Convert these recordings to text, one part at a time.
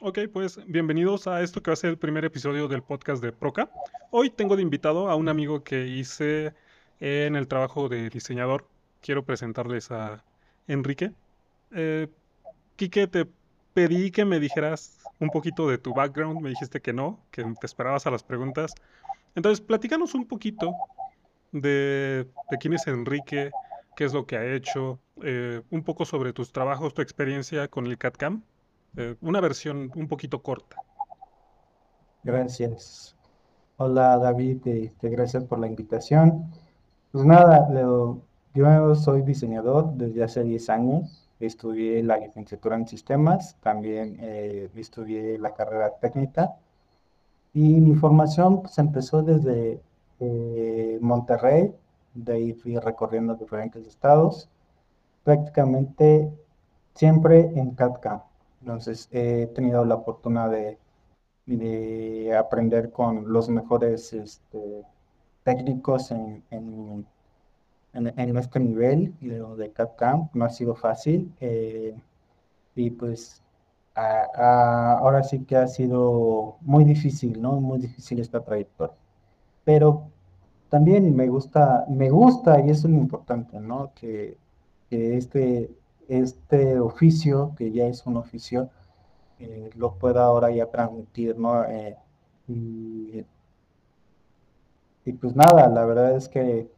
Ok, pues bienvenidos a esto que va a ser el primer episodio del podcast de Proca. Hoy tengo de invitado a un amigo que hice en el trabajo de diseñador. Quiero presentarles a Enrique. Eh, Quique, te pedí que me dijeras un poquito de tu background. Me dijiste que no, que te esperabas a las preguntas. Entonces, platícanos un poquito de, quién es Enrique, qué es lo que ha hecho, eh, un poco sobre tus trabajos, tu experiencia con el CAD-CAM. Eh, una versión un poquito corta. Gracias. Hola David, este, gracias por la invitación. Pues nada, yo soy diseñador desde hace 10 años. Estudié la licenciatura en sistemas, también eh, estudié la carrera técnica. Y mi formación pues, empezó desde eh, Monterrey, de ahí fui recorriendo diferentes estados, prácticamente siempre en CAD-CAM. Entonces he tenido la oportunidad de, aprender con los mejores este, técnicos en, en, en, este nivel de CAD-CAM. No ha sido fácil. Eh, y pues ahora sí que ha sido muy difícil, ¿no? Muy difícil esta trayectoria. Pero también me gusta, me gusta, y eso es lo importante, ¿no? Que, que este, este oficio, que ya es un oficio, eh, lo pueda ahora ya transmitir, ¿no? Eh, y, pues nada, la verdad es que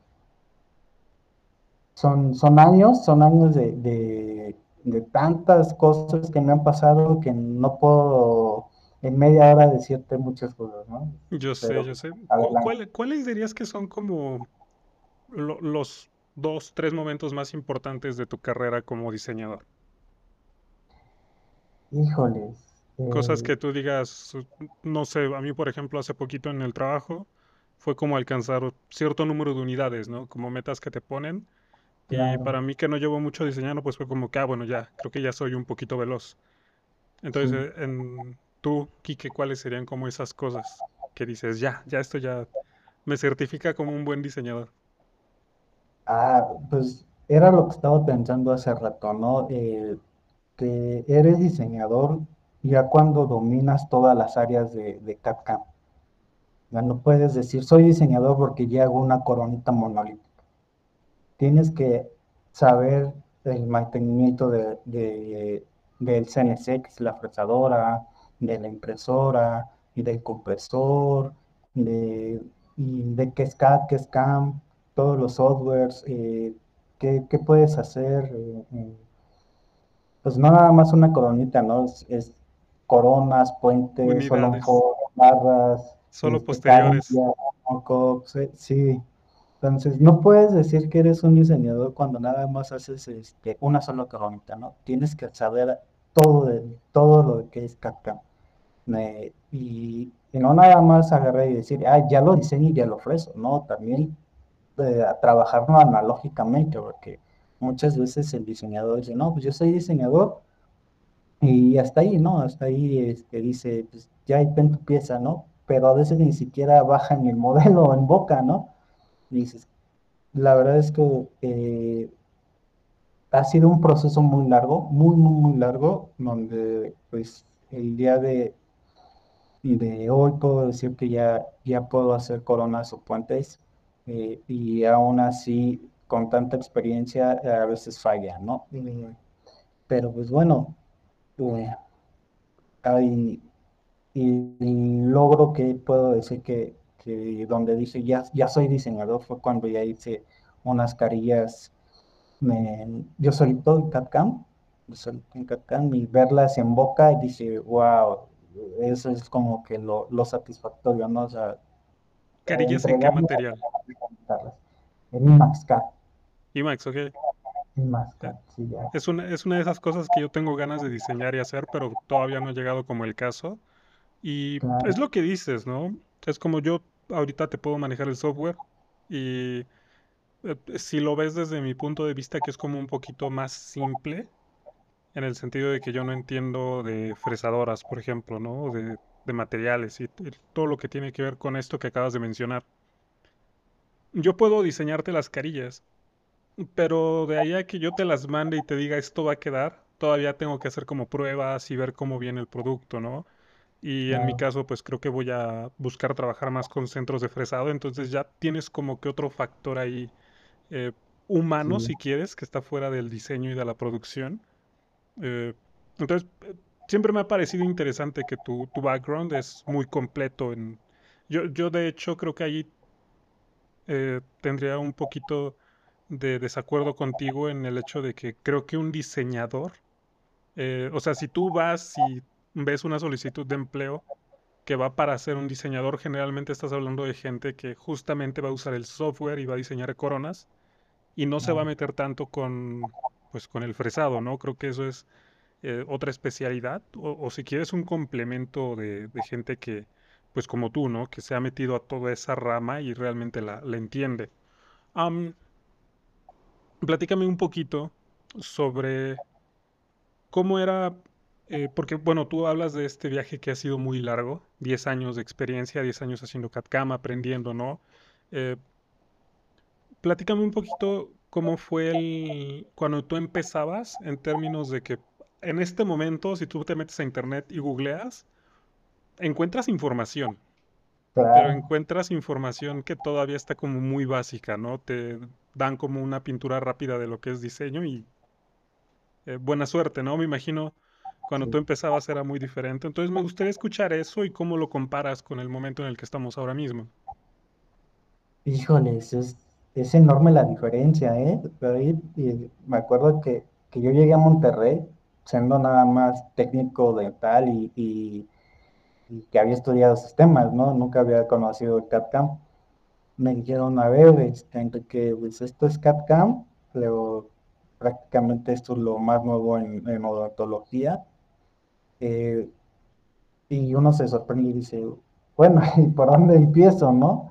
son, son años, son años de, de tantas cosas que me han pasado que no puedo en media hora decirte muchas cosas, ¿no? Yo sé, yo sé. ¿Cuáles dirías que son como los dos, tres momentos más importantes de tu carrera como diseñador? Híjoles. Cosas eh, que tú digas, no sé, a mí por ejemplo hace poquito en el trabajo fue como alcanzar cierto número de unidades, ¿no? Como metas que te ponen. Y para mí que no llevo mucho diseñando, pues fue como que, ah, bueno, ya, creo que ya soy un poquito veloz. Entonces, en, Tú, Kike, ¿cuáles serían como esas cosas que dices, ya, ya esto ya me certifica como un buen diseñador? Ah, pues era lo que estaba pensando hace rato, ¿no? Eh, que eres diseñador ya cuando dominas todas las áreas de, de CAD-CAM. Ya no puedes decir, soy diseñador porque ya hago una coronita monolítica. Tienes que saber el mantenimiento de, de, del CNC, la fresadora, de la impresora y del compresor, de, y de qué es CAD, qué es CAM, todos los softwares, eh, qué, puedes hacer. Eh, eh, pues no nada más una coronita, ¿no? Es, coronas, puentes, solo barras, solo este, posteriores. sí. Entonces, no puedes decir que eres un diseñador cuando nada más haces este, una sola coronita, ¿no? Tienes que saber todo, de, todo lo que es CAD-CAM y, no nada más agarrar y decir, ah, ya lo diseño y ya lo ofrezco, no, también eh, trabajarlo analógicamente, porque muchas veces el diseñador dice, no, pues yo soy diseñador y hasta ahí, ¿no? Hasta ahí este, dice, pues ya ven tu pieza, ¿no? Pero a veces ni siquiera baja en el modelo en boca, ¿no? dices, la verdad es que eh, ha sido un proceso muy largo, muy, muy, muy largo, donde pues el día de de hoy puedo decir que ya, ya puedo hacer coronas o puentes eh, y aún así con tanta experiencia a veces falla, ¿no? Pero pues bueno, eh, hay, y, logro que puedo decir que, donde dice ya, ya soy diseñador fue cuando ya hice unas carillas, yo solito en CAD-CAM, en CAD-CAM y verlas en boca y dice, wow, eso es como que lo, satisfactorio, ¿no? O sea, ¿Carillas en qué material? En IMAX ok. IMAX CAD, sí, ya. Es una, es una de esas cosas que yo tengo ganas de diseñar y hacer, pero todavía no ha llegado como el caso. Y es lo que dices, ¿no? Es como yo ahorita te puedo manejar el software y eh, si lo ves desde mi punto de vista que es como un poquito más simple, en el sentido de que yo no entiendo de fresadoras, por ejemplo, ¿no? De, de materiales y todo lo que tiene que ver con esto que acabas de mencionar. Yo puedo diseñarte las carillas, pero de ahí a que yo te las mande y te diga esto va a quedar, todavía tengo que hacer como pruebas y ver cómo viene el producto, ¿no? Y en mi caso, pues creo que voy a buscar trabajar más con centros de fresado, entonces ya tienes como que otro factor ahí eh, humano, sí, si quieres, que está fuera del diseño y de la producción. Eh, entonces, siempre me ha parecido interesante que tu, tu background es muy completo en... Yo, yo de hecho creo que ahí eh, tendría un poquito de desacuerdo contigo en el hecho de que creo que un diseñador, eh, o sea, si tú vas y ves una solicitud de empleo que va para ser un diseñador, generalmente estás hablando de gente que justamente va a usar el software y va a diseñar coronas y no se va a meter tanto con, pues, con el fresado, ¿no? Creo que eso es eh, otra especialidad, o, si quieres un complemento de, gente que, pues como tú, ¿no? Que se ha metido a toda esa rama y realmente la, la entiende. Am, platícame un poquito sobre cómo era, eh, porque bueno, tú hablas de este viaje que ha sido muy largo, 10 años de experiencia, 10 años haciendo CAD/CAM, aprendiendo, ¿no? Eh, platícame un poquito cómo fue el, cuando tú empezabas en términos de que en este momento, si tú te metes a internet y googleas, encuentras información, pero encuentras información que todavía está como muy básica, ¿no? Te dan como una pintura rápida de lo que es diseño y eh, buena suerte, ¿no? Me imagino cuando tú sí. empezabas era muy diferente. Entonces me gustaría escuchar eso y cómo lo comparas con el momento en el que estamos ahora mismo. Híjoles, es, es enorme la diferencia, ¿eh? Pero ahí, y me acuerdo que, que yo llegué a Monterrey siendo nada más técnico dental y, y, y que había estudiado sistemas, ¿no? Nunca había conocido el. Me dijeron, a ver, este, Enrique, pues esto es CAD/CAM, pero prácticamente esto es lo más nuevo en, en odontología. Eh, y uno se sorprende y dice, bueno, ¿y por dónde empiezo, no?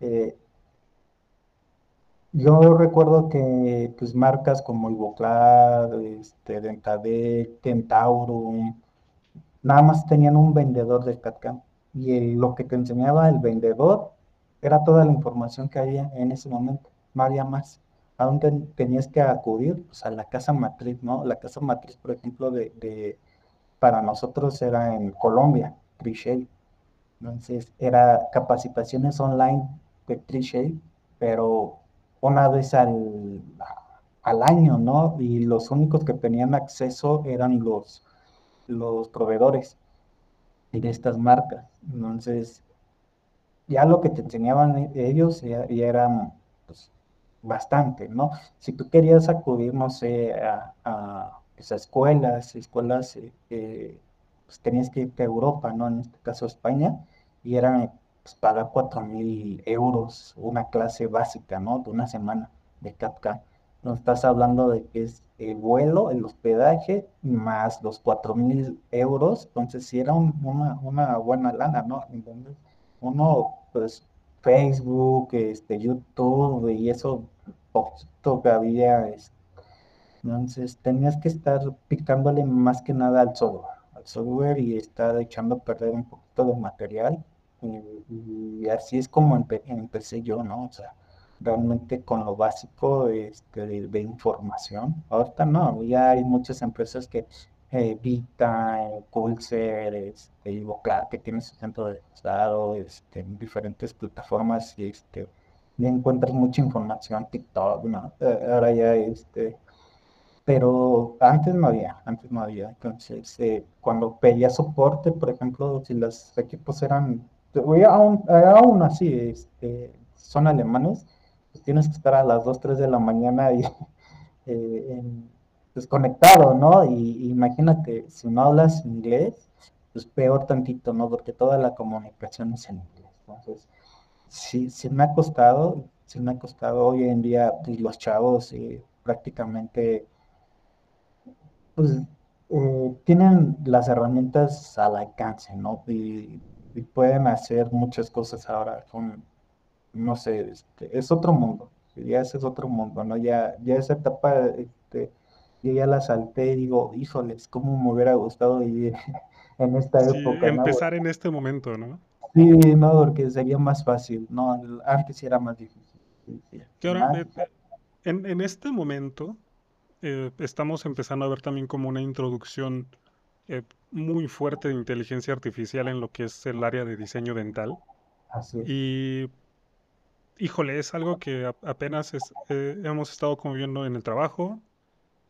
Eh, yo recuerdo que pues marcas como Ivoclar, este, Dentadec, Kentaurum, nada más tenían un vendedor de CAD/CAM y lo que te enseñaba el vendedor era toda la información que había en ese momento, no había más. ¿A dónde tenías que acudir? Pues a la casa matriz, ¿no? La casa matriz, por ejemplo, de, de- para nosotros era en Colombia, Trishell. Entonces, era capacitaciones online de Trishell, pero una vez al, al año, ¿no? Y los únicos que tenían acceso eran los, los proveedores de estas marcas. Entonces, ya lo que te enseñaban ellos ya, ya eran pues, bastante, ¿no? Si tú querías acudir, no sé, a, a, a escuelas, escuelas, eh, eh, pues tenías que irte a Europa, ¿no? En este caso España, y era pues, pagar cuatro mil euros una clase básica, ¿no? De una semana de CAPCA. No estás hablando de que es el vuelo, el hospedaje, más los cuatro mil euros, entonces sí era un- una, una buena lana, ¿no? Uno, pues, Facebook, este, YouTube y eso, poquito que había, es- entonces tenías que estar picándole más que nada al software, al software y estar echando a perder un poquito de material. Y, así es como empe- empecé yo, ¿no? O sea, realmente con lo básico este, de, de información. Ahorita no, ya hay muchas empresas que eh, Vita, eh, Pulser, este, Ivoclar, que tienen su centro de estado, este, en diferentes plataformas y este, ya encuentras mucha información, TikTok, ¿no? Eh, ahora ya este pero antes no había, antes no había. Entonces, eh, cuando pedía soporte, por ejemplo, si los equipos eran, oye, aún, aún así, este, son alemanes, pues tienes que estar a las 2 3 de la mañana y, eh, en- desconectado, ¿no? Y, y imagínate, si no hablas inglés, pues peor tantito, ¿no? Porque toda la comunicación es en inglés. Entonces, sí, sí me ha costado, sí me ha costado hoy en día, pues, los chavos eh, prácticamente pues eh, tienen las herramientas al alcance, ¿no? Y, y pueden hacer muchas cosas ahora con, no sé, este, es otro mundo, ya ese es otro mundo, ¿no? Ya, ya esa etapa, este, yo ya la salté y digo, híjoles, cómo me hubiera gustado vivir en esta Sí, época, ¿no? empezar en este momento, ¿no? Sí, no, porque sería más fácil, ¿no? Antes sí era más difícil, Que ahora, más, eh, en, en este momento, eh, estamos empezando a ver también como una introducción eh, muy fuerte de inteligencia artificial en lo que es el área de diseño dental. Así es. Y, híjole, es algo que apenas es- eh, hemos estado conviviendo en el trabajo.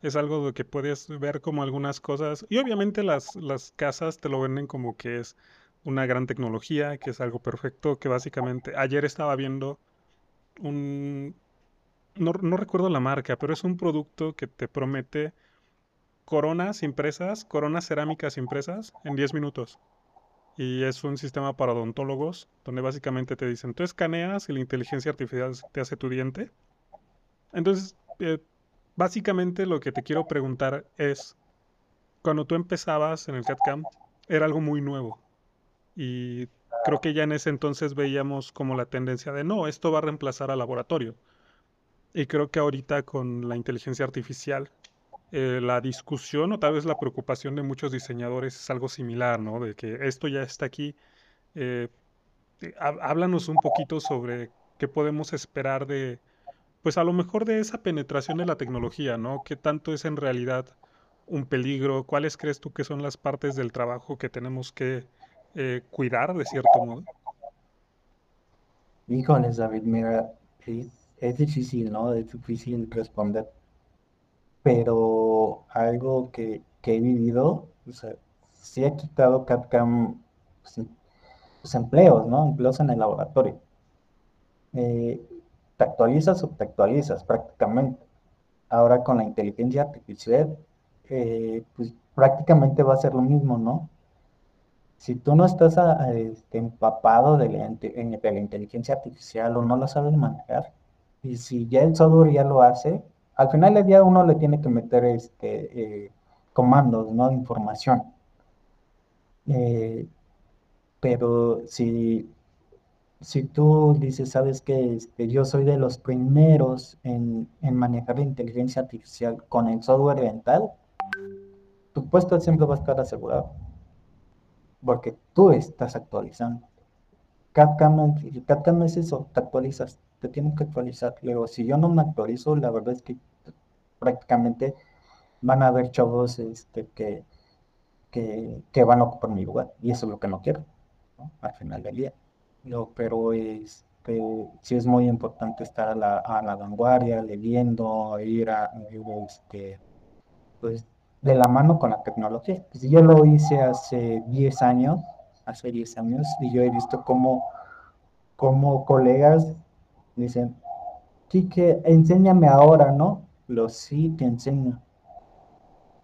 Es algo de que puedes ver como algunas cosas. Y obviamente las, las casas te lo venden como que es una gran tecnología, que es algo perfecto, que básicamente ayer estaba viendo un... No, no recuerdo la marca, pero es un producto que te promete coronas impresas, coronas cerámicas impresas en 10 minutos. Y es un sistema para odontólogos, donde básicamente te dicen, tú escaneas y la inteligencia artificial te hace tu diente. Entonces, eh, básicamente lo que te quiero preguntar es, cuando tú empezabas en el CAD/CAM, era algo muy nuevo. Y creo que ya en ese entonces veíamos como la tendencia de, no, esto va a reemplazar al laboratorio. Y creo que ahorita con la inteligencia artificial, eh, la discusión o tal vez la preocupación de muchos diseñadores es algo similar, ¿no? De que esto ya está aquí. Eh, eh, há- háblanos un poquito sobre qué podemos esperar de, pues a lo mejor de esa penetración de la tecnología, ¿no? ¿Qué tanto es en realidad un peligro? ¿Cuáles crees tú que son las partes del trabajo que tenemos que eh, cuidar de cierto modo? Híjoles, David, mira, es difícil, ¿no? Es difícil responder, pero algo que, que he vivido, o sea, sí ha quitado CAD/CAM pues, pues, empleos, ¿no? Empleos en el laboratorio. Eh, te actualizas o te actualizas prácticamente. Ahora con la inteligencia artificial, eh, pues prácticamente va a ser lo mismo, ¿no? Si tú no estás a- a, este, empapado de la, de la inteligencia artificial o no la sabes manejar, y si ya el software ya lo hace, al final del día uno le tiene que meter este, eh, comandos, ¿no? Información. Eh, pero si, si tú dices, sabes que yo soy de los primeros en, en manejar la inteligencia artificial con el software dental, tu puesto siempre va a estar asegurado, porque tú estás actualizando. CAD/CAM, el CAD/CAM es eso, te actualizas, te tienes que actualizar. Luego, si yo no me actualizo, la verdad es que prácticamente van a haber chavos este, que, que, que van a ocupar mi lugar, y eso es lo que no quiero. Al final del día. No, pero este, sí es muy importante estar a la, vanguardia, leyendo, ir a, este, pues, de la mano con la tecnología. Yo lo hice hace 10 años, hace 10 años, y yo he visto cómo, cómo colegas dicen, sí que enséñame ahora, ¿no? Lo sí te enseño,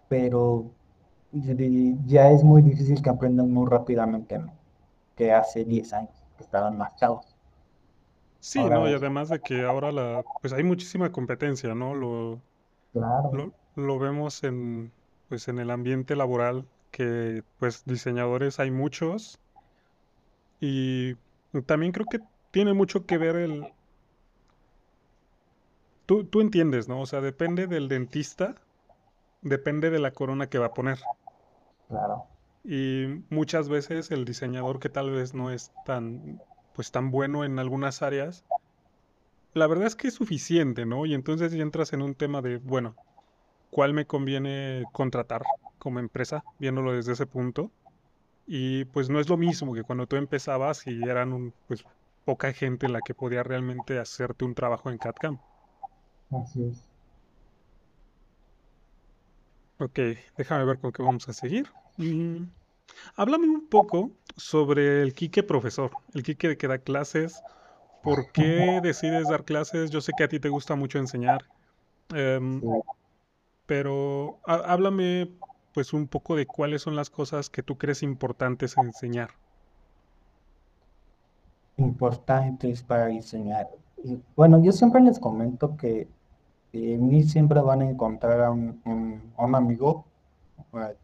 pero ya es muy difícil que aprendan muy rápidamente, ¿no? Que hace 10 años, que estaban más chavos. Sí, ¿no? Y además de que ahora la, pues hay muchísima competencia, ¿no? Lo, claro, lo, lo vemos en, pues en el ambiente laboral, que pues diseñadores hay muchos y también creo que tiene mucho que ver el, tú, tú entiendes, ¿no? O sea, depende del dentista, depende de la corona que va a poner. claro, Y muchas veces el diseñador que tal vez no es tan, pues tan bueno en algunas áreas, la verdad es que es suficiente, ¿no? Y entonces ya entras en un tema de, bueno, ¿cuál me conviene contratar como empresa, viéndolo desde ese punto? Y pues no es lo mismo que cuando tú empezabas y eran un, pues poca gente la que podía realmente hacerte un trabajo en CAD/CAM. así es. Ok, déjame ver con qué vamos a seguir. Mm, háblame un poco sobre el Quique profesor, el Quique que da clases. ¿Por qué decides dar clases? Yo sé que a ti te gusta mucho enseñar, em, pero há- háblame pues un poco de cuáles son las cosas que tú crees importantes enseñar. importantes para diseñar. Y, bueno, yo siempre les comento que en mí siempre van a encontrar a un, un- a amigo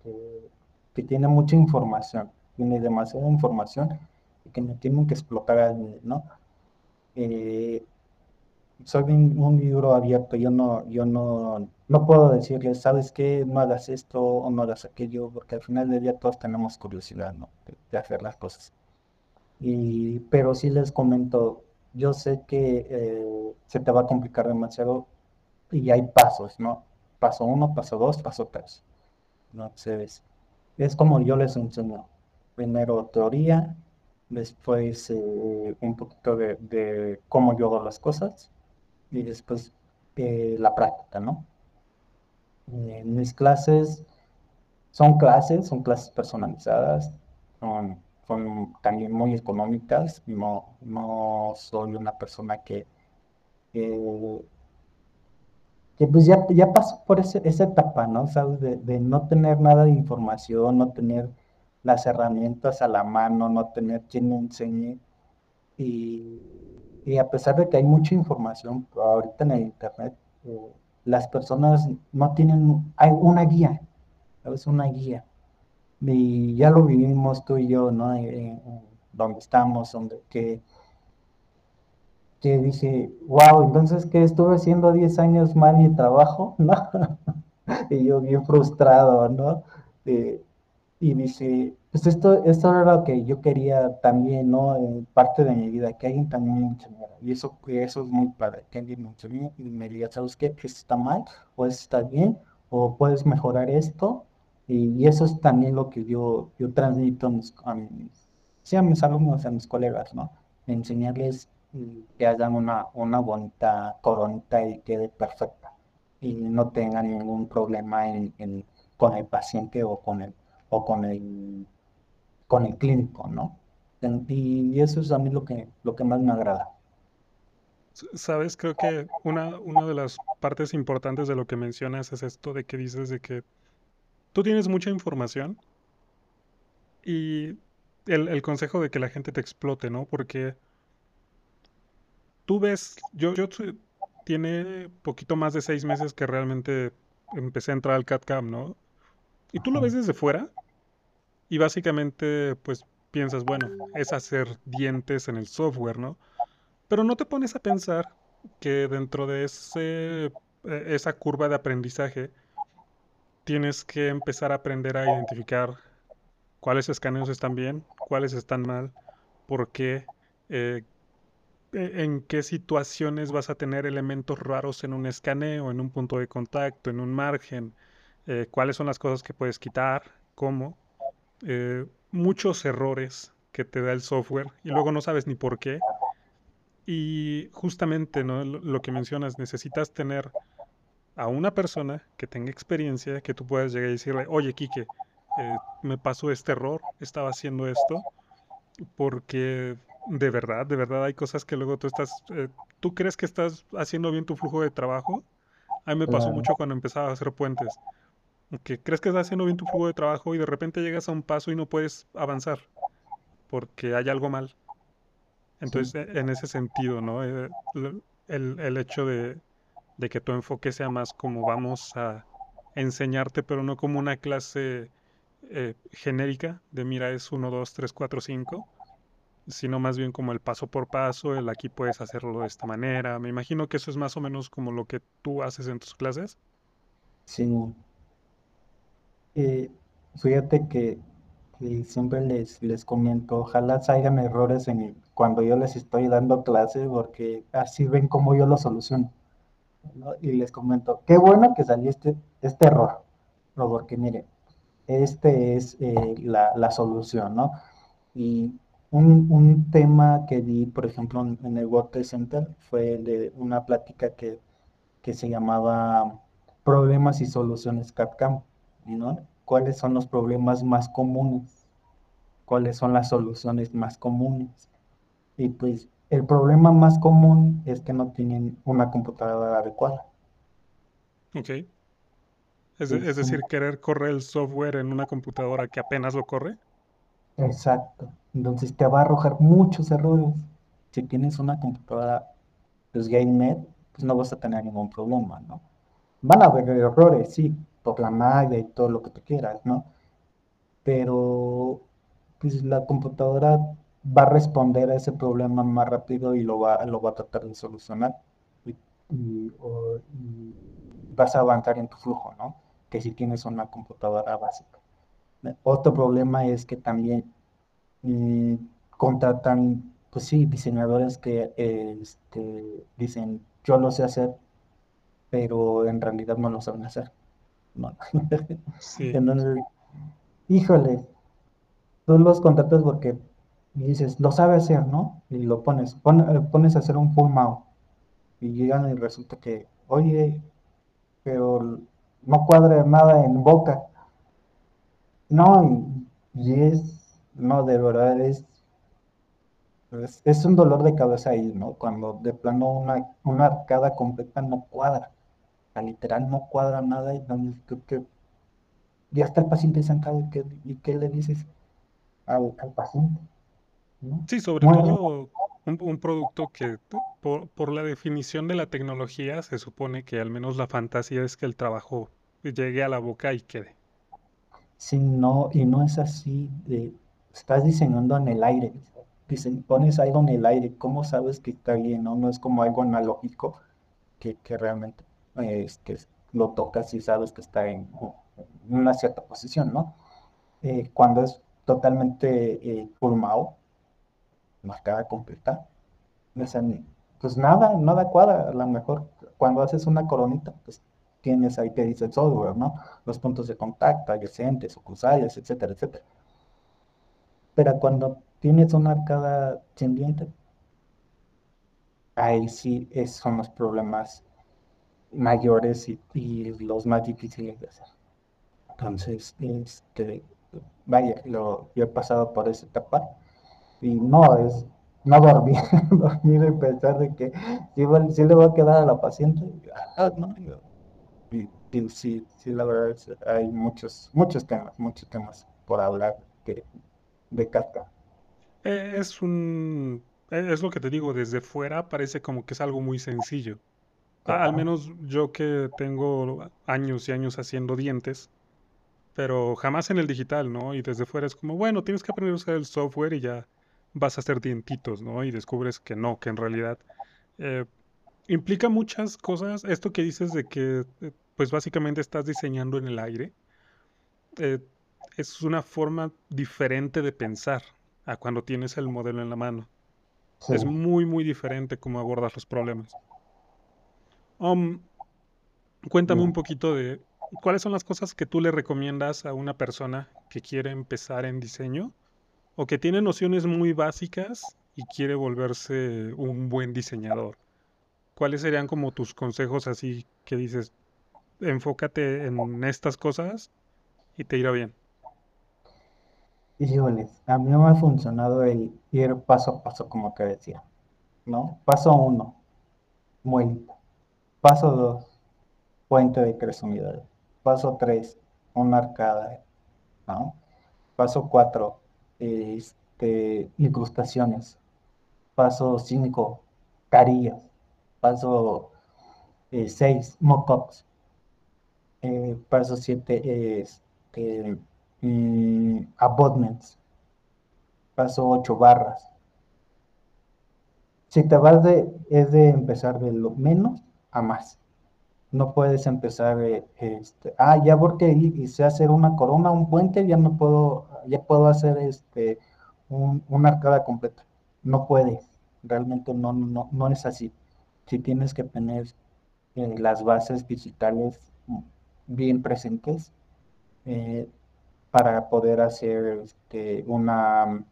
que, tiene mucha información, tiene demasiada información y que no tienen que explotar al, ¿no? Eh, soy un, un libro abierto, yo no, yo no, no puedo decirles, ¿sabes qué? No hagas esto o no hagas aquello, porque al final del día todos tenemos curiosidad, ¿no? De, de hacer las cosas. Y, pero sí les comento, yo sé que eh, se te va a complicar demasiado y hay pasos, ¿no? paso uno, paso dos, paso tres. Entonces, es como yo les enseño. Primero teoría, después eh, un poquito de, cómo yo hago las cosas y después eh, la práctica, ¿no? En mis clases son clases, son clases personalizadas, son, también muy económicas, no, no soy una persona que, que, pues ya, ya pasó por ese, esa etapa, ¿no? ¿Sabes? De, de no tener nada de información, no tener las herramientas a la mano, no tener quien me enseñe. Y, a pesar de que hay mucha información ahorita en el Internet, eh, las personas no tienen, hay una guía, ¿sabes? Una guía. Y ya lo vivimos tú y yo, ¿no? donde estamos, donde que, que dije, wow, entonces que estuve haciendo 10 años mal mi trabajo, ¿no? y yo bien frustrado, ¿no? Y dice, pues esto, esto era lo que yo quería también, ¿no? En parte de mi vida, que alguien también me enseñara. Y eso, eso es muy padre, que alguien me enseñe y me diga, ¿sabes qué? Esto está mal, o está bien, o puedes mejorar esto. Y, eso es también lo que yo, yo transmito a mis, a mis, a mis alumnos, a mis colegas, ¿no? Enseñarles que hagan una, una bonita coronita y quede perfecta. Y no tengan ningún problema en, en, con el paciente o con el o con el, con el clínico, ¿no? Y eso es a mí lo que, lo que más me agrada. Sabes, creo que una, una de las partes importantes de lo que mencionas es esto de que dices de que tú tienes mucha información y el, el consejo de que la gente te explote, ¿no? Porque tú ves, yo, yo tiene poquito más de seis meses que realmente empecé a entrar al CAD-CAM, ¿no? Y tú lo ves desde fuera y básicamente pues piensas, bueno, es hacer dientes en el software, ¿no? Pero no te pones a pensar que dentro de ese, e, esa curva de aprendizaje tienes que empezar a aprender a identificar cuáles escaneos están bien, cuáles están mal, por qué, eh, e, en qué situaciones vas a tener elementos raros en un escaneo, en un punto de contacto, en un margen, eh, cuáles son las cosas que puedes quitar, cómo, eh, muchos errores que te da el software y luego no sabes ni por qué. Y justamente ¿no? lo que mencionas, necesitas tener a una persona que tenga experiencia, que tú puedas llegar y decirle, oye, Quique, eh, me pasó este error, estaba haciendo esto, porque de verdad, de verdad hay cosas que luego tú estás, tú crees que estás haciendo bien tu flujo de trabajo. A mí me pasó mucho cuando empezaba a hacer puentes que crees que estás haciendo bien tu flujo de trabajo y de repente llegas a un paso y no puedes avanzar porque hay algo mal. Entonces, e, en ese sentido, ¿no? Eh, el, el hecho de, de, que tu enfoque sea más como vamos a enseñarte, pero no como una clase eh, genérica de mira, es 1, 2, 3, 4, 5, sino más bien como el paso por paso, el aquí puedes hacerlo de esta manera. Me imagino que eso es más o menos como lo que tú haces en tus clases. Sí, fíjate que, siempre les, les comento, ojalá salgan errores en cuando yo les estoy dando clases, porque así ven cómo yo lo soluciono. Y les comento, qué bueno que salió este, este error, porque mire, este es eh, la, solución, ¿no? Y un, tema que di, por ejemplo, en, el World Center fue de una plática que, que se llamaba Problemas y Soluciones ¿Cuáles son los problemas más comunes? ¿Cuáles son las soluciones más comunes? Y pues el problema más común es que no tienen una computadora adecuada. Ok. Es, es decir, querer correr el software en una computadora que apenas lo corre. Exacto. Entonces te va a arrojar muchos errores. Si tienes una computadora pues GameNet, pues no vas a tener ningún problema, ¿no? Van a haber errores, sí, por la magna y todo lo que tú quieras, ¿no? Pero pues la computadora va a responder a ese problema más rápido y lo va, lo va a tratar de solucionar. Y, vas a avanzar en tu flujo, ¿no? Que si tienes una computadora básica. Otro problema es que también mm, contratan, pues sí, diseñadores que este, dicen, yo lo sé hacer, pero en realidad no lo saben hacer. ¿No? Sí. Entonces, híjole, tú los contactas porque dices, lo sabe hacer, ¿no? Y lo pones, pon- eh, pones a hacer un full mount y llegan y resulta que, oye, pero no cuadra nada en boca. No, y, y es, no, de verdad es, es, es un dolor de cabeza ahí, ¿no? Cuando de plano una, una arcada completa no cuadra. Sea, literal no cuadra nada y donde creo que ya está el paciente sentado y qué, y qué le dices al, al paciente, ¿no? Sí, sobre Muy- todo un, un producto que por, por la definición de la tecnología se supone que al menos la fantasía es que el trabajo llegue a la boca y quede. Sí, no, y no es así de, estás diseñando en el aire, dicen, pones algo en el aire, ¿cómo sabes que está bien, no? No es como algo analógico que, que realmente eh, que lo tocas y sabes que está en, en una cierta posición, ¿no? Eh, cuando es totalmente eh, pulmado, marcada completa, pues nada, nada cuadra, a lo mejor cuando haces una coronita, pues tienes ahí que dice el software, ¿no? Los puntos de contacto, adyacentes, oclusales, etcétera, etcétera. Pero cuando tienes una arcada sin diente, ahí sí es- son los problemas mayores y, los más difíciles de hacer. Entonces, este, vaya, lo, yo he pasado por esa etapa y no es, no dormir, dormir y pensar de que sí le va a quedar a la paciente. Ah, no, yo- sí, sí, la verdad es, hay muchos, muchos temas, muchos temas por hablar que, de Kafka. Eh, Es un, eh, es lo que te digo, desde fuera parece como que es algo muy sencillo. A- Al Total. menos yo que tengo años y años haciendo dientes, pero jamás en el digital, ¿no? Y desde fuera es como, bueno, tienes que aprender a usar el software y ya vas a hacer dientitos, ¿no? Y descubres que no, que en realidad eh, implica muchas cosas. Esto que dices de que, eh, pues básicamente estás diseñando en el aire, eh, es una forma diferente de pensar a cuando tienes el modelo en la mano. Sí. Es muy, muy diferente cómo abordas los problemas. Um, cuéntame un poquito de cuáles son las cosas que tú le recomiendas a una persona que quiere empezar en diseño o que tiene nociones muy básicas y quiere volverse un buen diseñador. ¿Cuáles serían como tus consejos así que dices, enfócate en estas cosas y te irá bien? Híjoles, a mí no me ha funcionado el ir paso a paso, como te decía, ¿no? Paso uno, muelita. Paso dos, puente de tres unidades. Paso tres, una arcada, ¿no? Paso cuatro, este, incrustaciones. Paso cinco, carillas. Paso eh, seis, mock-ups. Eh, paso siete, este, mm, abutments. Paso ocho, barras. Si te vas de, es de empezar de lo menos a más. No puedes empezar, eh, este, ah, ya porque hi- hice hacer una corona, un puente, ya no puedo, ya puedo hacer este, un, una arcada completa. No puedes, realmente no, no, no es así. Si tienes que tener eh, las bases digitales bien presentes eh, para poder hacer este, una,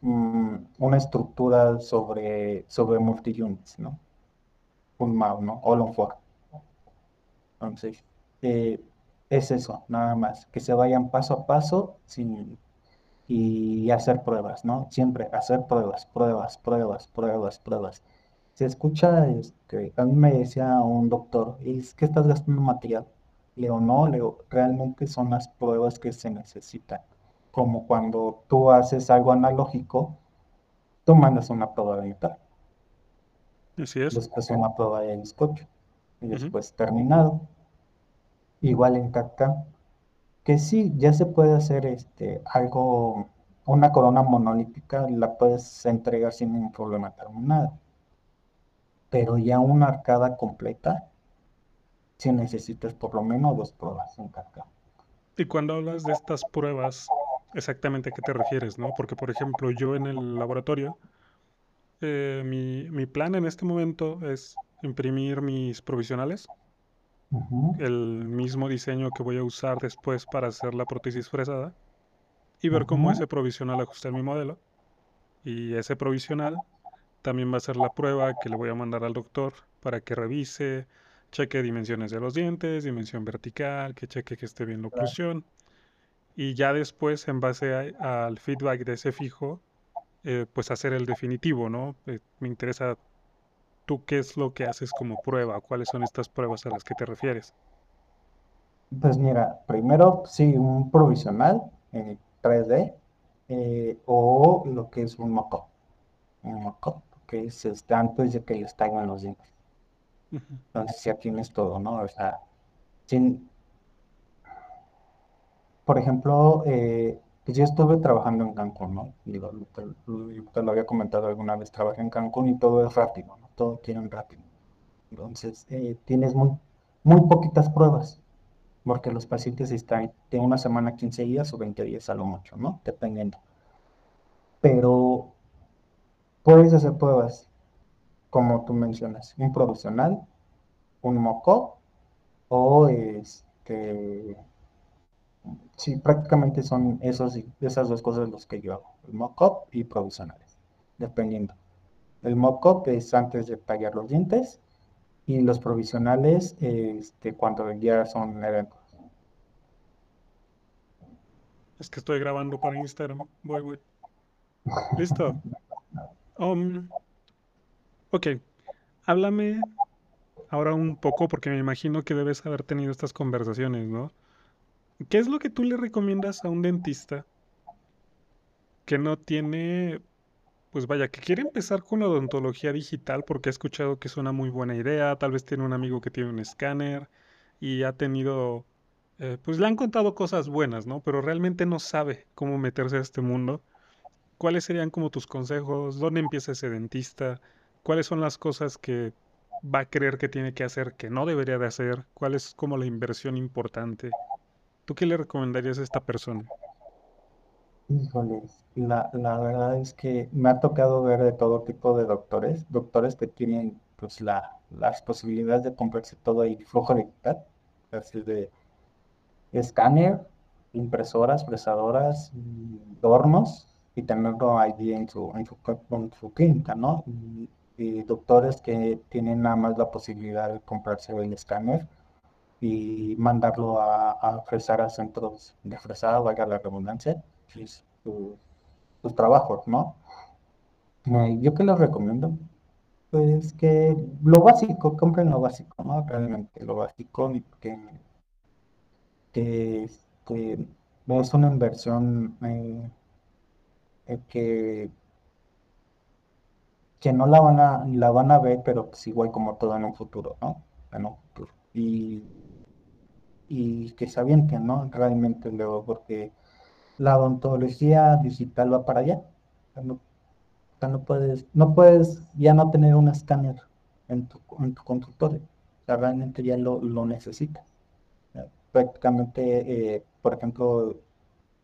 mm, una estructura sobre, sobre multi-units, ¿no? Un ¿no? All on four. Entonces, eh, es eso, nada más, que se vayan paso a paso sin, y hacer pruebas, ¿no? Siempre hacer pruebas, pruebas, pruebas, pruebas, pruebas. Se escucha, este, a mí me decía un doctor, es que estás gastando material. Le digo, no, le digo, realmente son las pruebas que se necesitan. Como cuando tú haces algo analógico, tú mandas una prueba de Así es. después una prueba de bizcocho, y después terminado. Igual en Kafka, que sí, ya se puede hacer este, algo, una corona monolítica, la puedes entregar sin ningún problema terminada. Pero ya una arcada completa, si necesitas por lo menos dos pruebas en Kafka. Y cuando hablas de estas pruebas, exactamente a qué te refieres, ¿no? Porque, por ejemplo, yo en el laboratorio, eh, mi, mi plan en este momento es imprimir mis provisionales, el mismo diseño que voy a usar después para hacer la prótesis fresada y ver cómo ese provisional ajusta en mi modelo. Y ese provisional también va a ser la prueba que le voy a mandar al doctor para que revise, cheque dimensiones de los dientes, dimensión vertical, que cheque que esté bien la oclusión. Y ya después, en base a- al feedback de ese fijo, eh, pues hacer el definitivo, ¿no? Eh, me interesa tú qué es lo que haces como prueba, cuáles son estas pruebas a las que te refieres. Pues mira, primero sí, un provisional en 3D eh, o lo que es un mock-up. Un mock-up, que es este, antes de que les traigan los dientes. Entonces ya tienes todo, ¿no? O sea, sin, por ejemplo, eh, pues yo estuve trabajando en Cancún, ¿no? Digo, te, lo había comentado alguna vez, trabajé en Cancún y todo es rápido, ¿no? Todo quieren rápido. Entonces, eh, tienes muy, poquitas pruebas, porque los pacientes están de una semana, 15 días o 20 días a lo mucho, ¿no? Dependiendo. Pero puedes hacer pruebas, como tú mencionas, un provisional, un mock-up o este, sí, prácticamente son esos, esas dos cosas los que yo hago, el mock-up y provisionales, dependiendo. El mock-up es antes de tallar los dientes y los provisionales este, cuando ya son eventos. Es que estoy grabando para Instagram. Voy, voy. Listo. Um, ok. Háblame ahora un poco, porque me imagino que debes haber tenido estas conversaciones, ¿no? ¿Qué es lo que tú le recomiendas a un dentista que no tiene, pues vaya, que quiere empezar con la odontología digital porque ha escuchado que es una muy buena idea, tal vez tiene un amigo que tiene un escáner y ha tenido, eh, pues le han contado cosas buenas, ¿no? Pero realmente no sabe cómo meterse a este mundo. ¿Cuáles serían como tus consejos? ¿Dónde empieza ese dentista? ¿Cuáles son las cosas que va a creer que tiene que hacer que no debería de hacer? ¿Cuál es como la inversión importante? ¿Tú qué le recomendarías a esta persona? Híjoles, la, la verdad es que me ha tocado ver de todo tipo de doctores, doctores que tienen pues la, las posibilidades de comprarse todo ahí, flujo digital, así de escáner, impresoras, fresadoras, y hornos, y tenerlo allí en su, en su, en su clínica, ¿no? Y doctores que tienen nada más la posibilidad de comprarse el escáner y mandarlo a, a fresar a centros de fresado, valga la redundancia, sus, sus- trabajos, ¿no? Eh, ¿yo qué les recomiendo? Pues que lo básico, compren lo básico, ¿no? Realmente lo básico, que, que, este, es una inversión eh, eh, que, que no la van a, la van a ver, pero pues igual como todo en un futuro, ¿no? En un futuro. Y, y que se avienten, ¿no? Realmente luego, porque la odontología digital va para allá. No, no puedes, no puedes ya no tener un escáner en tu, en tu consultorio. O sea, realmente ya lo, lo necesitas. Prácticamente, eh, por ejemplo,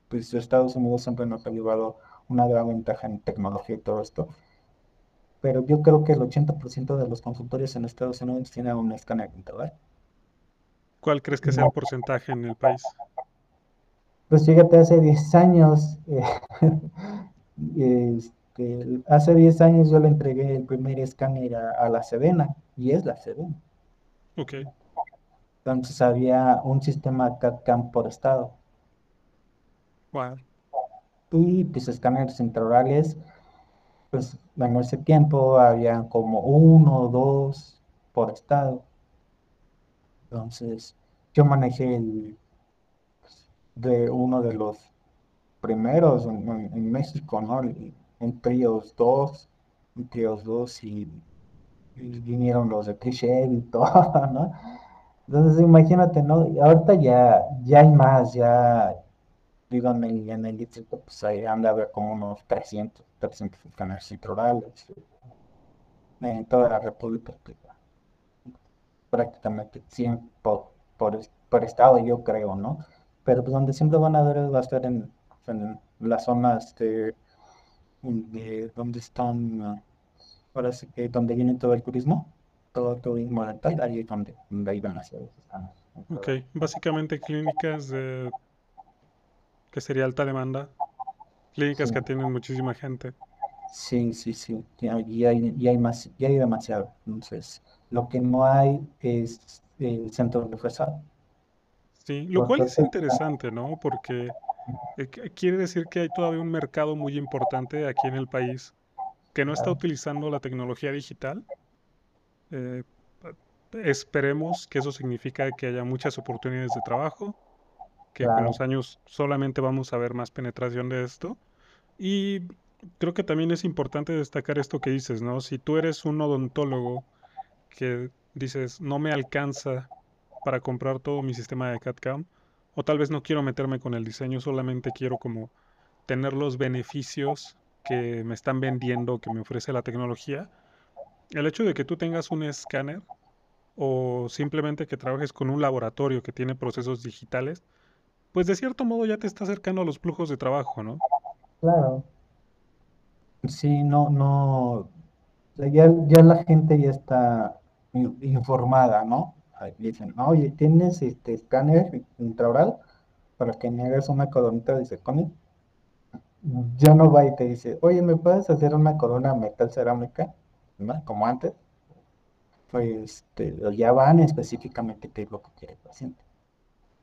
pues Estados Unidos siempre nos ha llevado una gran ventaja en tecnología y todo esto, pero yo creo que el 80% de los consultorios en Estados Unidos tienen un escáner integral. ¿Cuál crees que sea el porcentaje en el país? Pues fíjate, hace 10 años, eh, este, hace 10 años yo le entregué el primer escáner a, a la Sedena, y es la Sedena. Ok. Entonces había un sistema CAD-CAM por estado. Wow. Y pues escáneres intraorales, pues en ese tiempo había como uno o dos por estado. Entonces yo manejé el, de uno de los primeros en, en- en México, ¿no? Un Trios 2, un Trios 2 y, vinieron los de Cliché y todo, ¿no? Entonces imagínate, ¿no? Ahorita ya, ya hay más, ya, digo, en el, en el distrito, pues ahí anda a haber como unos 300, 300 escáneres intraorales en toda la República, pues, prácticamente 100 por, por, por estado, yo creo, ¿no? Pero pues donde siempre van a ver va a estar en, en las zonas de, de donde están, ah, ahora sí que donde viene todo el turismo, todo turismo dental, ahí es donde, donde iban a hacer esos escáneres. Ok, básicamente clínicas de... que sería alta demanda, clínicas que Sí, atienden muchísima gente. sí, sí, sí, ya hay, ya hay más, ya hay demasiado. Entonces, lo que no hay es el centro referencia. Sí, lo cual es interesante, ¿no? Porque eh, qu- quiere decir que hay todavía un mercado muy importante aquí en el país que no está utilizando la tecnología digital. Eh, esperemos que eso significa que haya muchas oportunidades de trabajo, que con los claro, años solamente vamos a ver más penetración de esto. Y creo que también es importante destacar esto que dices, ¿no? Si tú eres un odontólogo que dices, no me alcanza para comprar todo mi sistema de CAD/CAM, o tal vez no quiero meterme con el diseño, solamente quiero como tener los beneficios que me están vendiendo, que me ofrece la tecnología. El hecho de que tú tengas un escáner o simplemente que trabajes con un laboratorio que tiene procesos digitales, pues de cierto modo ya te está acercando a los flujos de trabajo, ¿no? claro. Sí, no, no, ya, ya la gente ya está informada, ¿no? Dicen, "No, oye, ¿tienes este escáner intraoral para que me hagas una coronita de circonio? Ya no va y te dice, oye, ¿me puedes hacer una corona metal cerámica? ¿No? Como antes. Pues te, ya van específicamente qué es lo que quiere el paciente.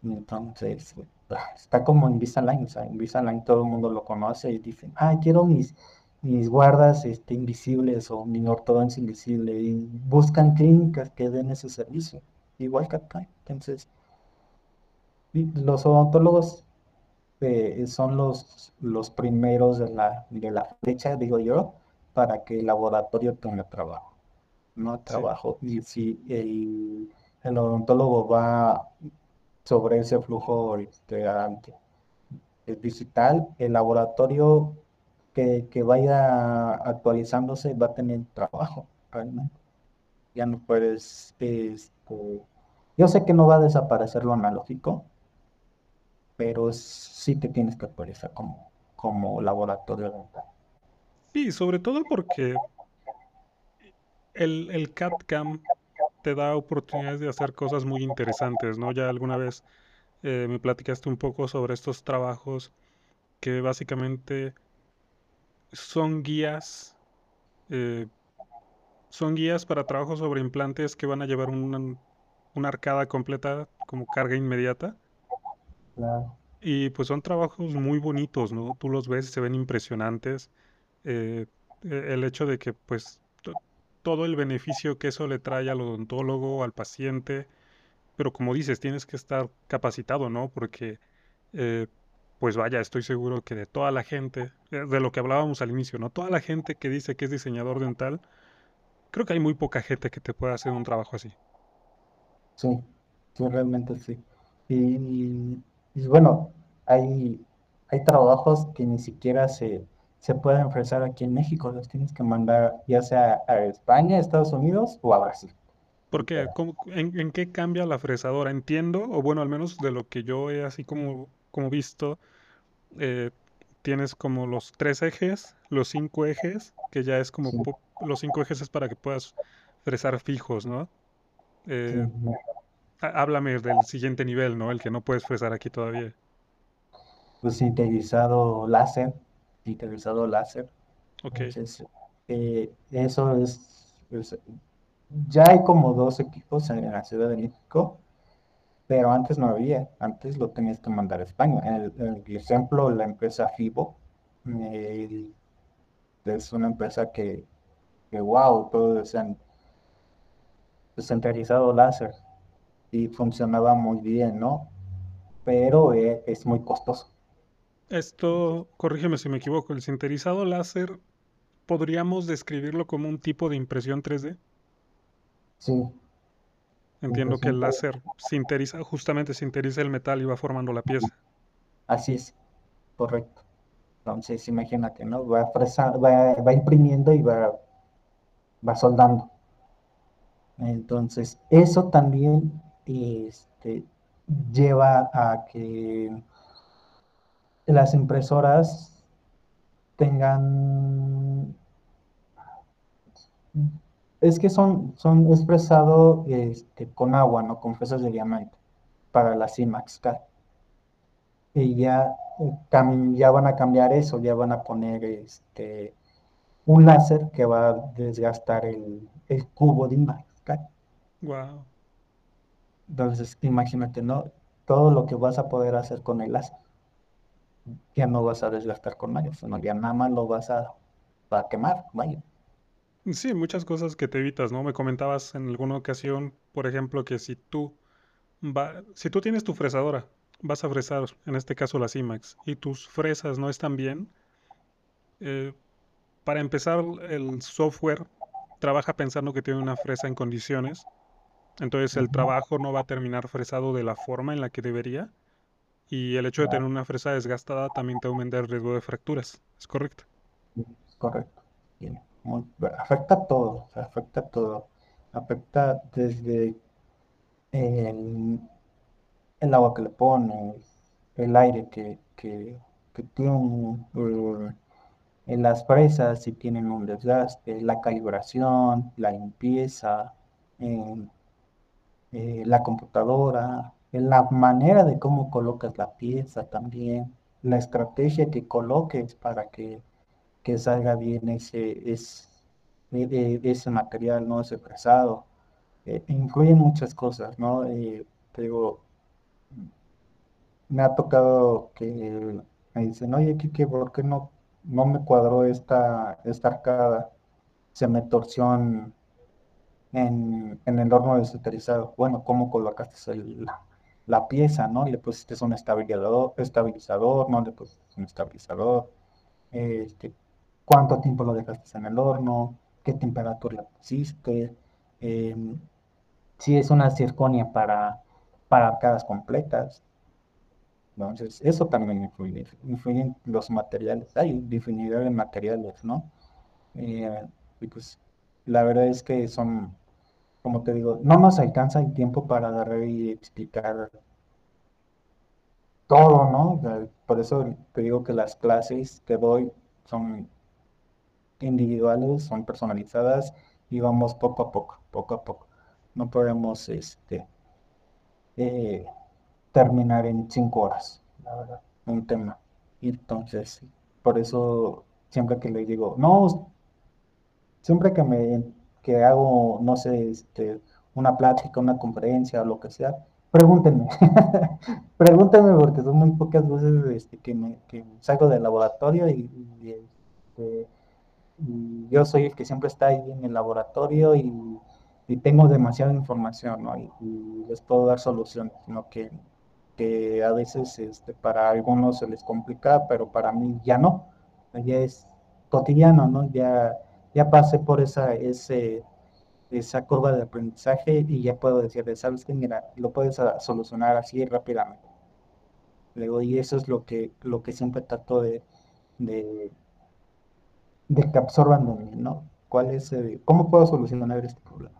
Entonces, ah, está como en Invisalign, o sea, Invisalign todo el mundo lo conoce y dicen, ah, quiero mis, mis guardas este, invisibles o mi ortodoncia invisible y buscan clínicas que den ese servicio, igual que acá. Entonces, los odontólogos eh, son los, los primeros de la, de la flecha, digo yo, para que el laboratorio tenga trabajo, no Sí. trabajo. Y si el, el odontólogo va sobre ese flujo este, el digital, el laboratorio que, que vaya actualizándose va a tener trabajo, realmente. Ya no puedes, este, yo sé que no va a desaparecer lo analógico, pero sí te tienes que actualizar como, como laboratorio. Sí, sobre todo porque el, el CAD/CAM te da oportunidades de hacer cosas muy interesantes, ¿no? Ya alguna vez eh, me platicaste un poco sobre estos trabajos que básicamente son guías, eh, son guías para trabajos sobre implantes que van a llevar una, una arcada completa como carga inmediata. Claro, Y pues son trabajos muy bonitos, ¿no? Tú los ves, se ven impresionantes. eh, e- el hecho de que pues to- todo el beneficio que eso le trae al odontólogo, al paciente, pero como dices, tienes que estar capacitado, ¿no? Porque eh, pues vaya, estoy seguro que de toda la gente, eh, de lo que hablábamos al inicio, ¿no? Toda la gente que dice que es diseñador dental, creo que hay muy poca gente que te pueda hacer un trabajo así. sí, sí, realmente sí. Y, y bueno, hay, hay trabajos que ni siquiera se, se pueden ofrecer aquí en México, los tienes que mandar ya sea a España, Estados Unidos o a Brasil. Literal. ¿cómo- en, en qué cambia la fresadora? Entiendo, o bueno, al menos de lo que yo he así como, como visto, eh, tienes como los tres ejes, los cinco ejes, que ya es como Sí, los cinco ejes es para que puedas fresar fijos, ¿no? sí, Eh, háblame del siguiente nivel, ¿no? El que no puedes fresar aquí todavía. pues sintetizado láser, sintetizado láser. Ok, Entonces, eh, eso es, es- ya hay como dos equipos en la Ciudad de México, pero antes no había, antes lo tenías que mandar a España. El, el ejemplo, la empresa FIBO, eh, es una empresa que, que wow, todo es en- centralizado láser y funcionaba muy bien, ¿no? Pero eh, es muy costoso. esto, corrígeme si me equivoco, el sinterizado láser, ¿podríamos describirlo como un tipo de impresión 3D? Sí, Entiendo que el láser sinteriza, justamente sinteriza el metal y va formando la pieza. así es, correcto. Entonces, imagínate, ¿no? Va, fresa- va, va imprimiendo y va, va soldando. Entonces, eso también este, lleva a que las impresoras tengan Es que son, son expresado este, con agua, ¿no? Con fresas de diamante para la CIMAX K. Y ya, eh, ya van a cambiar eso, ya van a poner este, un láser que va a desgastar el, el cubo de IMAX K. Wow. Entonces, imagínate, ¿no? Todo lo que vas a poder hacer con el láser, ya no vas a desgastar con mayo, sino ya nada más lo vas a, a quemar, vaya. Sí, muchas cosas que te evitas, ¿no? Me comentabas en alguna ocasión, por ejemplo, que si tú va, si tú tienes tu fresadora, vas a fresar, en este caso la CIMAX, y tus fresas no están bien, eh, para empezar, el software trabaja pensando que tiene una fresa en condiciones, entonces el trabajo no va a terminar fresado de la forma en la que debería, y el hecho de tener una fresa desgastada también te aumenta el riesgo de fracturas, ¿es correcto? correcto. Bien, afecta todo, o sea, afecta todo. Afecta desde el, el agua que le pones, el aire que, que, tiene, eh, en las presas si tienen un desgaste, la calibración, la limpieza, eh, eh, la computadora, la manera de cómo colocas la pieza también, la estrategia que coloques para que, que salga bien ese, es, e- ese material, ¿no? Ese fresado. Eh, influyen muchas cosas, ¿no? Eh, te digo, me ha tocado que me dicen, oye, Kike, ¿por qué no, no me cuadró esta, esta arcada? Se me torció en, en, el horno desesterilizado. Bueno, ¿cómo colocaste la, la pieza, no? Le pusiste un estabilizador, estabilizador, no le pusiste un estabilizador. Este, ¿cuánto tiempo lo dejaste en el horno? ¿Qué temperatura pusiste? Em, si es una circonia para, para arcadas completas. Entonces, eso también influye, influyen los materiales. Hay infinidad de materiales, ¿no? Eh, pues la verdad es que son, como te digo, no nos alcanza el tiempo para agarrar y explicar todo, ¿no? Por eso te digo que las clases que doy son individuales, son personalizadas y vamos poco a poco, poco a poco. No podemos, este, eh, terminar en cinco horas, la verdad, un tema. Y entonces, por eso, siempre que le digo, no, siempre que me, que hago, no sé, este, una plática, una conferencia o lo que sea, pregúntenme. Pregúntenme porque son muy pocas veces este, que, me, que salgo del laboratorio y, y, este, yo soy el que siempre está ahí en el laboratorio y, y tengo demasiada información, ¿no? Y, les puedo dar soluciones, sino que que a veces este, para algunos se les complica, pero para mí ya no, ya es cotidiano, ¿no? Ya, ya pasé por esa, ese, esa curva de aprendizaje y ya puedo decirle, ¿sabes qué? Mira, lo puedes solucionar así rápidamente. Luego, y eso es lo que, lo que siempre trato de, de que absorban de mí, ¿no? ¿Cuál es, el- cómo puedo solucionar este problema?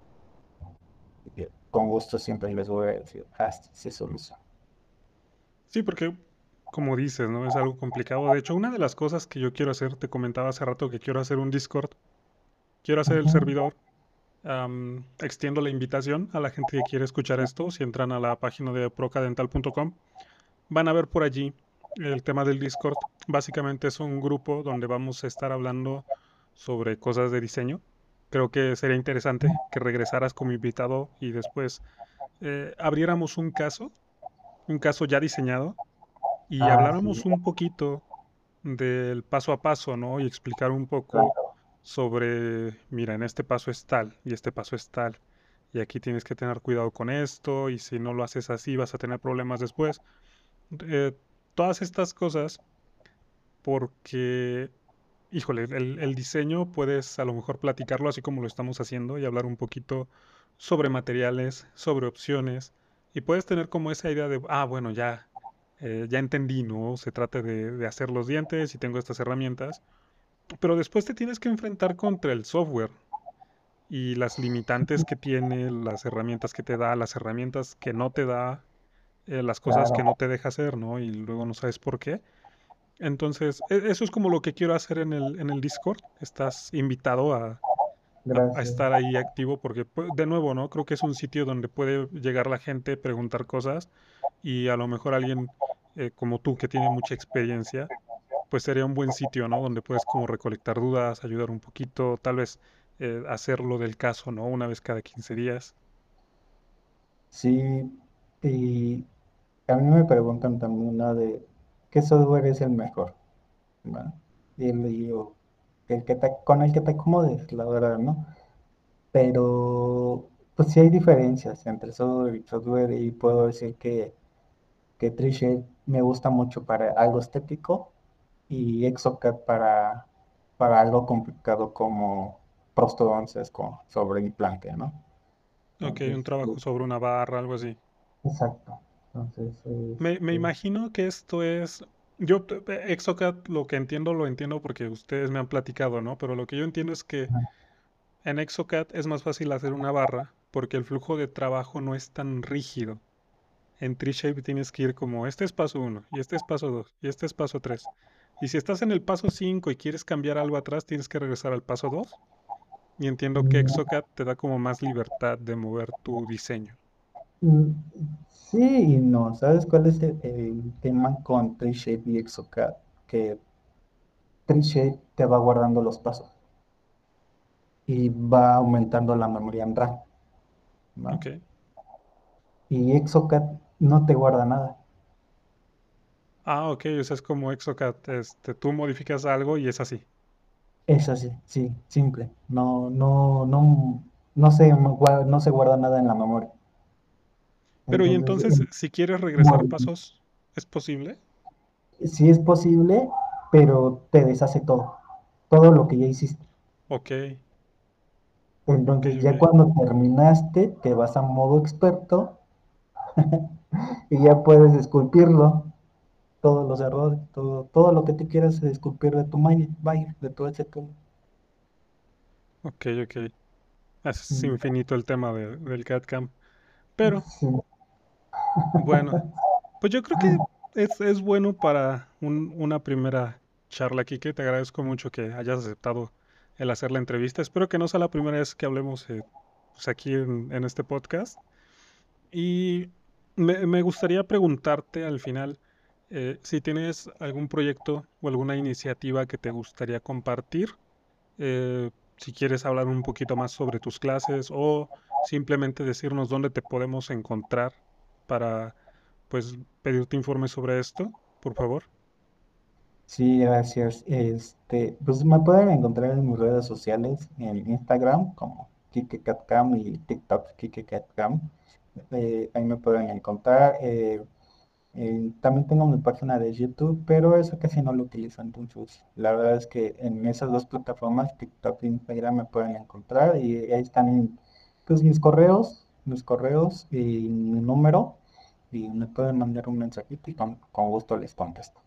Con gusto siempre les voy a decir, ah, sí, se soluciona. Sí, porque como dices, ¿no? Es algo complicado. De hecho, una de las cosas que yo quiero hacer, te comentaba hace rato que quiero hacer un Discord, quiero hacer el servidor. extiendo la invitación a la gente que quiere escuchar esto. Si entran a la página de procadental.com, van a ver por allí el tema del Discord. Básicamente es un grupo donde vamos a estar hablando sobre cosas de diseño. Creo que sería interesante que regresaras como invitado y después eh, abriéramos un caso, un caso ya diseñado y Ah, sí, habláramos un poquito del paso a paso, ¿no? Y explicar un poco sobre, mira, en este paso es tal y este paso es tal. Y aquí tienes que tener cuidado con esto y si no lo haces así vas a tener problemas después. Eh, todas estas cosas porque, híjole, el, diseño puedes a lo mejor platicarlo así como lo estamos haciendo y hablar un poquito sobre materiales, sobre opciones y puedes tener como esa idea de, ah, bueno, ya, eh, ya entendí, ¿no? Se trata de, de hacer los dientes y tengo estas herramientas, pero después te tienes que enfrentar contra el software y las limitantes que tiene, las herramientas que te da, las herramientas que no te da, eh, las cosas que no te deja hacer, ¿no? Y luego no sabes por qué. Entonces, e- eso es como lo que quiero hacer en el, en el Discord. Estás invitado a, a, a estar ahí activo porque, pues, de nuevo, ¿no? Creo que es un sitio donde puede llegar la gente, preguntar cosas y a lo mejor alguien eh, como tú que tiene mucha experiencia, pues sería un buen sitio, ¿no? Donde puedes como recolectar dudas, ayudar un poquito, tal vez eh, hacerlo del caso, ¿no? Una vez cada 15 días. Sí, y a mí me preguntan también, ¿no? De qué software es el mejor, ¿no? Y le digo, el que te, con el que te acomodes, la verdad, ¿no? Pero, pues sí hay diferencias entre software y software y puedo decir que, que me gusta mucho para algo estético y Exocad para, para algo complicado como prostodonces con sobre implante, ¿no? Ok, un trabajo sobre una barra, algo así. Exacto. Entonces, Me, me imagino que esto es, yo te- Exocad lo que entiendo lo entiendo porque ustedes me han platicado, ¿no? Pero lo que yo entiendo es que en Exocad es más fácil hacer una barra porque el flujo de trabajo no es tan rígido. En Treeshape tienes que ir como, este es paso uno, y este es paso 2, y este es paso 3. Y si estás en el paso 5 y quieres cambiar algo atrás, tienes que regresar al paso 2. Y entiendo que mm, Exocad te da como más libertad de mover tu diseño. Sí y no. ¿Sabes cuál es el, el tema con Treeshape y Exocad? Que Treeshape te va guardando los pasos y va aumentando la memoria en RAM, ¿no? Ok. Y Exocad no te guarda nada. Ah, ok, o sea, es como Exocad, este, tú modificas algo y es así. Es así, sí, simple. No, no, no, no se, no se guarda nada en la memoria. Pero y Entonces, si quieres regresar pasos, ¿es posible? sí es posible, pero te deshace todo, todo lo que ya hiciste. Ok, Entonces ya cuando terminaste, te vas a modo experto y ya puedes esculpirlo, todos los errores, todo, todo lo que tú quieras esculpir de tu vaya, de tu SQL. Ok, ok. Es Mm, infinito el tema de- del CAD-CAM. Pero, Sí, bueno, pues yo creo que es, es bueno para un- una primera charla, Kike. Te agradezco mucho que hayas aceptado el hacer la entrevista. Espero que no sea la primera vez que hablemos eh, pues aquí en, en este podcast. Y me, me gustaría preguntarte al final eh, si tienes algún proyecto o alguna iniciativa que te gustaría compartir, eh, si quieres hablar un poquito más sobre tus clases o simplemente decirnos dónde te podemos encontrar para, pues, pedirte informes sobre esto, por favor. sí, gracias. Este, pues me pueden encontrar en mis redes sociales, en Instagram como KikeCatCam y TikTok KikeCatCam. Eh, ahí me pueden encontrar. eh, Eh, también tengo mi página de YouTube, pero eso casi no lo utilizo, entonces la verdad es que en esas dos plataformas, TikTok e Instagram, me pueden encontrar y ahí están pues, mis correos, mis correos y mi número y me pueden mandar un mensajito y con, con gusto les contesto.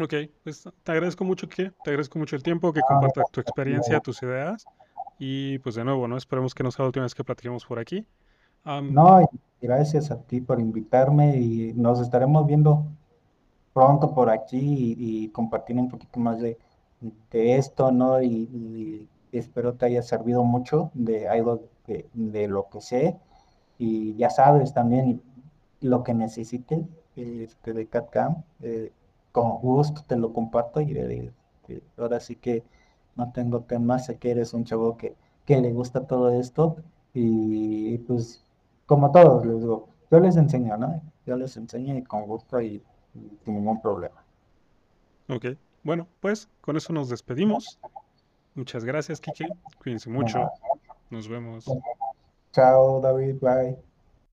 Ok, pues te agradezco mucho que, te agradezco mucho el tiempo, que Ah, compartas tu experiencia, tus ideas y pues de nuevo, ¿no? Esperemos que no sea la última vez que platiquemos por aquí. Am, no, gracias a ti por invitarme y nos estaremos viendo pronto por aquí y, y compartir un poquito más de, de esto, ¿no? Y, y espero te haya servido mucho de algo de, lo que sé. Y ya sabes también lo que necesites este, de CAD-CAM, eh, con gusto te lo comparto y eh, eh, ahora sí que no tengo temas, sé que eres un chavo que, que le gusta todo esto y pues como todos les yo les enseño, ¿no? Yo les enseño y con gusto y, y sin ningún problema. ok, bueno, pues con eso nos despedimos. Muchas gracias, Kike. Cuídense mucho. Nos vemos. chao David, bye.